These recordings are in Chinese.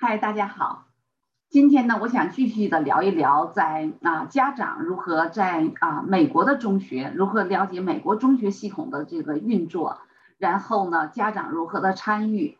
嗨，大家好。今天呢，我想继续的聊一聊，在啊家长如何在啊美国的中学如何了解美国中学系统的这个运作，然后呢，家长如何的参与。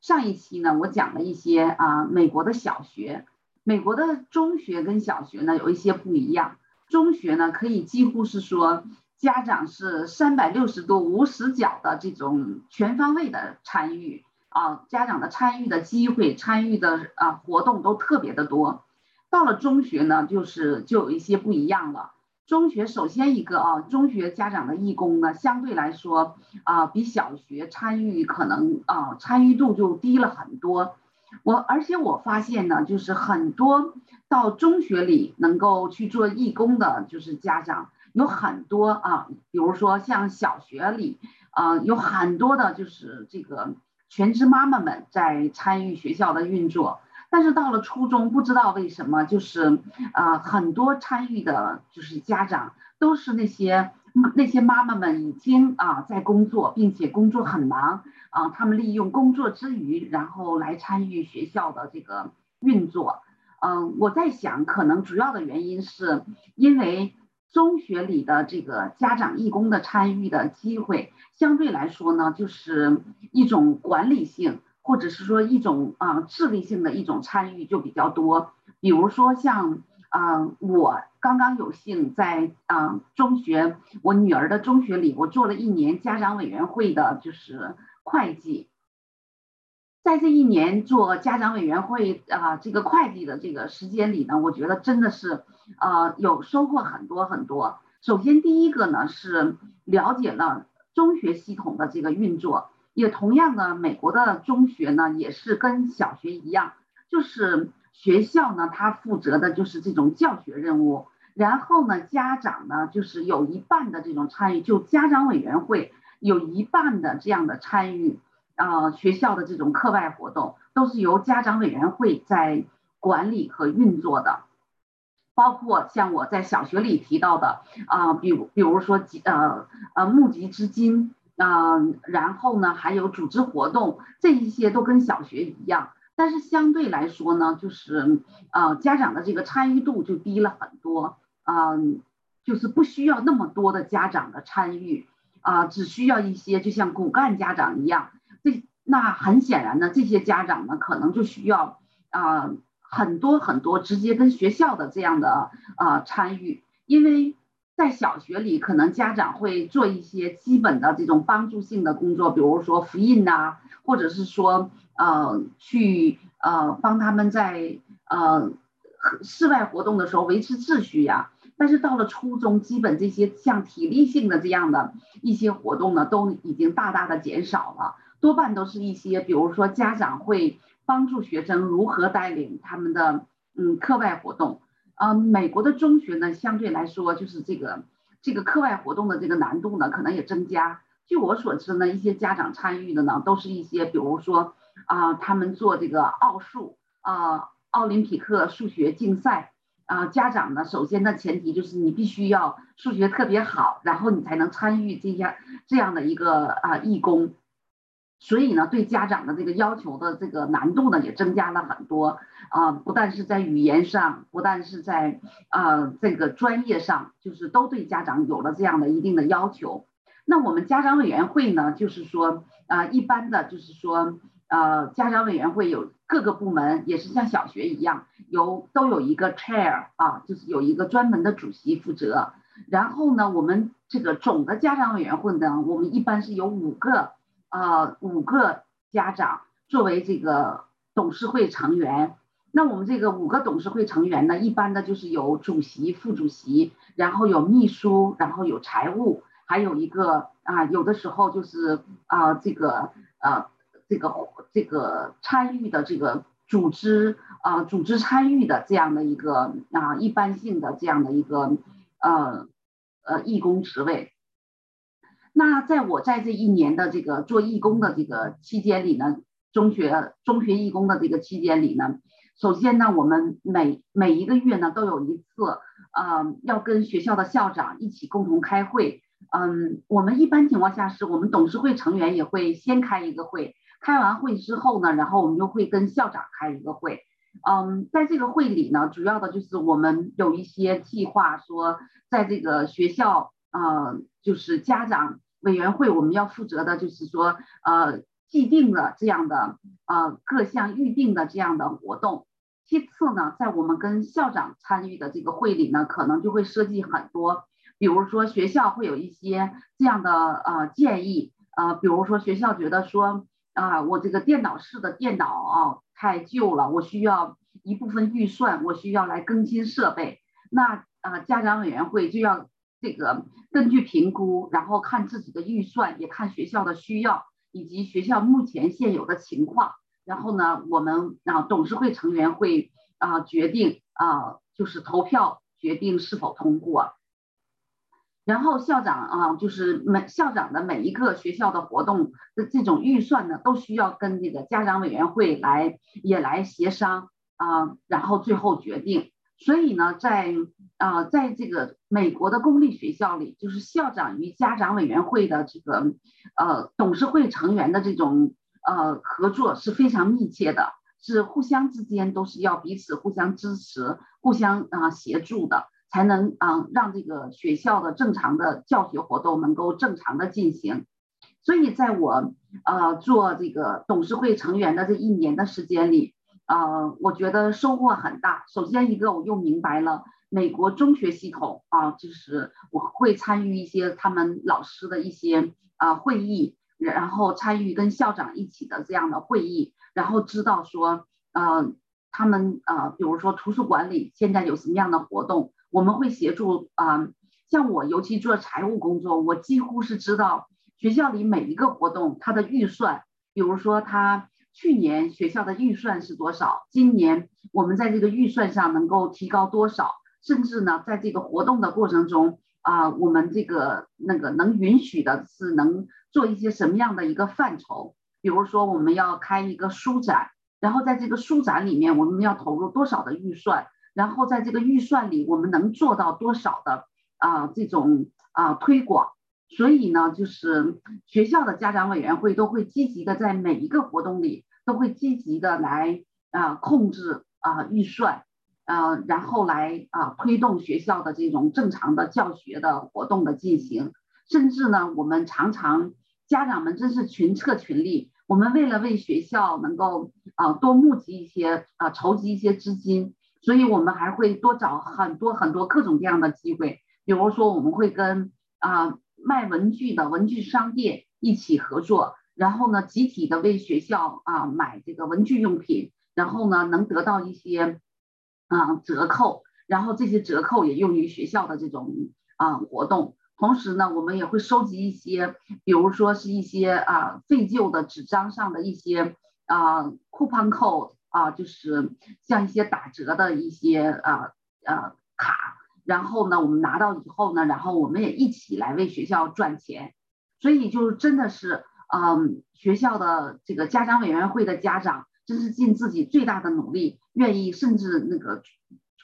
上一期呢，我讲了一些啊美国的小学，美国的中学跟小学呢有一些不一样。中学呢，可以几乎是说家长是三百六十度无死角的这种全方位的参与。啊，家长的参与的机会、参与的啊活动都特别的多。到了中学呢，就是就有一些不一样了。中学首先一个啊，中学家长的义工呢，相对来说啊，比小学参与可能啊参与度就低了很多。我而且我发现呢，就是很多到中学里能够去做义工的，就是家长有很多啊，比如说像小学里啊，有很多的就是这个。全职妈妈们在参与学校的运作，但是到了初中，不知道为什么，就是呃很多参与的，就是家长都是那些那些妈妈们已经啊在工作，并且工作很忙啊，他们利用工作之余，然后来参与学校的这个运作。嗯，我在想，可能主要的原因是因为。中学里的这个家长义工的参与的机会，相对来说呢，就是一种管理性，或者是说一种啊智力性的一种参与就比较多。比如说像啊，我刚刚有幸在啊中学，我女儿的中学里，我做了一年家长委员会的，就是会计。在这一年做家长委员会啊，这个会计的这个时间里呢，我觉得真的是，呃，有收获很多很多。首先第一个呢是了解了中学系统的这个运作，也同样的，美国的中学呢也是跟小学一样，就是学校呢它负责的就是这种教学任务，然后呢家长呢就是有一半的这种参与，就家长委员会有一半的这样的参与。啊，学校的这种课外活动都是由家长委员会在管理和运作的，包括像我在小学里提到的啊，比如比如说集呃呃募集资金啊，然后呢还有组织活动，这一些都跟小学一样，但是相对来说呢，就是呃家长的这个参与度就低了很多，嗯，就是不需要那么多的家长的参与啊，只需要一些就像骨干家长一样。那很显然呢，这些家长呢，可能就需要啊很多很多直接跟学校的这样的啊参与，因为在小学里，可能家长会做一些基本的这种帮助性的工作，比如说复印呐，或者是说呃去呃帮他们在呃室外活动的时候维持秩序呀。但是到了初中，基本这些像体力性的这样的一些活动呢，都已经大大的减少了。多半都是一些，比如说家长会帮助学生如何带领他们的嗯课外活动。嗯，美国的中学呢，相对来说就是这个这个课外活动的这个难度呢，可能也增加。据我所知呢，一些家长参与的呢，都是一些比如说啊，他们做这个奥数啊，奥林匹克数学竞赛啊，家长呢，首先的前提就是你必须要数学特别好，然后你才能参与这样这样的一个啊义工。所以呢，对家长的这个要求的这个难度呢，也增加了很多啊！不但是在语言上，不但是在啊这个专业上，就是都对家长有了这样的一定的要求。那我们家长委员会呢，就是说啊，一般的就是说呃，家长委员会有各个部门，也是像小学一样，有都有一个 chair 啊，就是有一个专门的主席负责。然后呢，我们这个总的家长委员会呢，我们一般是有五个。呃，五个家长作为这个董事会成员，那我们这个五个董事会成员呢，一般的就是有主席、副主席，然后有秘书，然后有财务，还有一个啊，有的时候就是啊，这个呃，这个这个参与的这个组织啊，组织参与的这样的一个啊，一般性的这样的一个呃呃义工职位。那在我在这一年的这个做义工的这个期间里呢，中学中学义工的这个期间里呢，首先呢，我们每每一个月呢都有一次，呃，要跟学校的校长一起共同开会。嗯，我们一般情况下是我们董事会成员也会先开一个会，开完会之后呢，然后我们就会跟校长开一个会。嗯，在这个会里呢，主要的就是我们有一些计划，说在这个学校，呃，就是家长委员会，我们要负责的就是说，呃，既定的这样的，呃，各项预定的这样的活动。其次呢，在我们跟校长参与的这个会里呢，可能就会涉及很多，比如说学校会有一些这样的呃建议，呃，比如说学校觉得说，啊，我这个电脑室的电脑啊太旧了，我需要一部分预算，我需要来更新设备，那啊家长委员会就要这个根据评估，然后看自己的预算，也看学校的需要以及学校目前现有的情况。然后呢，我们啊董事会成员会啊决定啊就是投票决定是否通过。然后校长啊就是每校长的每一个学校的活动的这种预算呢，都需要跟这个家长委员会来也来协商啊，然后最后决定。所以呢，在啊在这个美国的公立学校里，就是校长与家长委员会的这个呃董事会成员的这种。呃，合作是非常密切的，是互相之间都是要彼此互相支持、互相啊协助的，才能啊让这个学校的正常的教学活动能够正常的进行。所以，在我呃做这个董事会成员的这一年的时间里，呃，我觉得收获很大。首先一个，我又明白了美国中学系统啊，就是我会参与一些他们老师的一些啊会议。然后参与跟校长一起的这样的会议，然后知道说，呃，他们呃，比如说图书馆里现在有什么样的活动，我们会协助啊。像我尤其做财务工作，我几乎是知道学校里每一个活动它的预算，比如说他去年学校的预算是多少，今年我们在这个预算上能够提高多少，甚至呢，在这个活动的过程中啊，我们这个那个能允许的是能。做一些什么样的一个范畴？比如说，我们要开一个书展，然后在这个书展里面，我们要投入多少的预算？然后在这个预算里，我们能做到多少的啊这种啊推广？所以呢，就是学校的家长委员会都会积极的在每一个活动里，都会积极的来啊控制啊预算，呃，然后来啊推动学校的这种正常的教学的活动的进行，甚至呢，我们常常。家长们真是群策群力，我们为了为学校能够啊多募集一些啊筹集一些资金，所以我们还会多找很多很多各种各样的机会，比如说我们会跟啊卖文具的文具商店一起合作，然后呢集体的为学校啊买这个文具用品，然后呢能得到一些啊折扣，然后这些折扣也用于学校的这种啊活动。同时呢，我们也会收集一些，比如说是一些啊废旧的纸张上的一些啊 coupon code 啊，就是像一些打折的一些啊呃卡。然后呢，我们拿到以后呢，然后我们也一起来为学校赚钱。所以就真的是，嗯，学校的这个家长委员会的家长，真是尽自己最大的努力，愿意甚至那个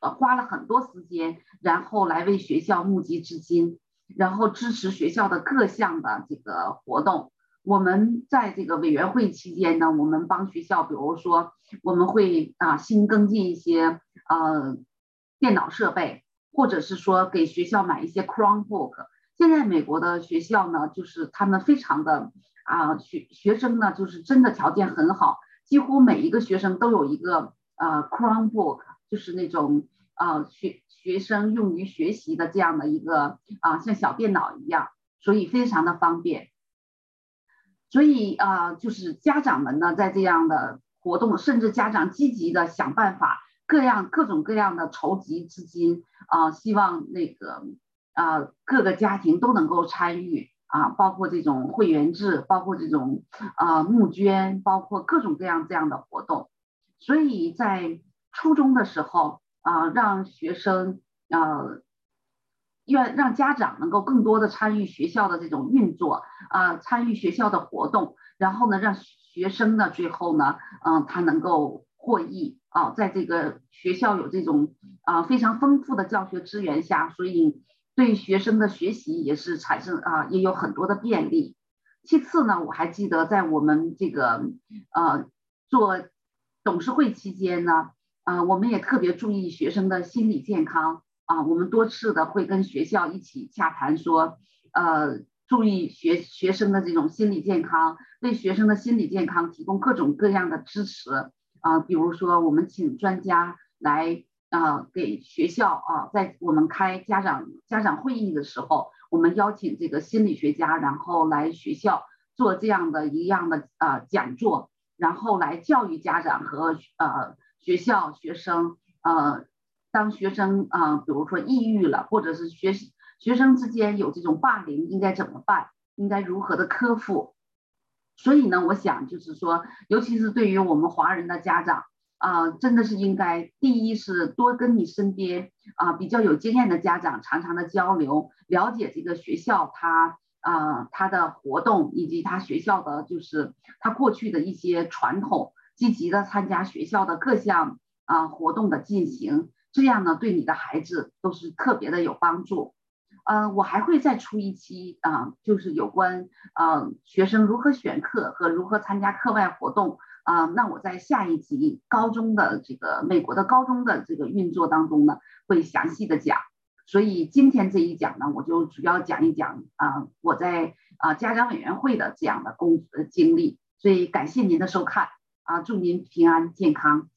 呃花了很多时间，然后来为学校募集资金。然后支持学校的各项的这个活动。我们在这个委员会期间呢，我们帮学校，比如说我们会啊新跟进一些呃电脑设备，或者是说给学校买一些 Chromebook。现在美国的学校呢，就是他们非常的啊学学生呢，就是真的条件很好，几乎每一个学生都有一个呃 Chromebook，就是那种啊学。学生用于学习的这样的一个啊，像小电脑一样，所以非常的方便。所以啊，就是家长们呢，在这样的活动，甚至家长积极的想办法，各样各种各样的筹集资金啊，希望那个啊各个家庭都能够参与啊，包括这种会员制，包括这种啊募捐，包括各种各样这样的活动。所以在初中的时候。啊，让学生呃，愿让家长能够更多的参与学校的这种运作啊，参与学校的活动，然后呢，让学生呢最后呢，嗯，他能够获益啊，在这个学校有这种啊非常丰富的教学资源下，所以对学生的学习也是产生啊也有很多的便利。其次呢，我还记得在我们这个呃做董事会期间呢，啊，我们也特别注意学生的心理健康啊，我们多次的会跟学校一起洽谈说，呃，注意学学生的这种心理健康，为学生的心理健康提供各种各样的支持啊，比如说我们请专家来啊，给学校啊，在我们开家长家长会议的时候。我们邀请这个心理学家，然后来学校做这样的一样的呃讲座，然后来教育家长和呃学校学生呃，当学生啊，比如说抑郁了，或者是学学生之间有这种霸凌，应该怎么办？应该如何的克服？所以呢，我想就是说，尤其是对于我们华人的家长。啊，真的是应该，第一是多跟你身边啊比较有经验的家长常常的交流，了解这个学校他啊他的活动以及他学校的就是他过去的一些传统，积极的参加学校的各项啊活动的进行，这样呢对你的孩子都是特别的有帮助。嗯，我还会再出一期啊，就是有关啊学生如何选课和如何参加课外活动。啊，那我在下一集高中的这个美国的高中的这个运作当中呢，会详细的讲。所以今天这一讲呢，我就主要讲一讲啊，我在啊家长委员会的这样的工呃经历。所以感谢您的收看啊，祝您平安健康。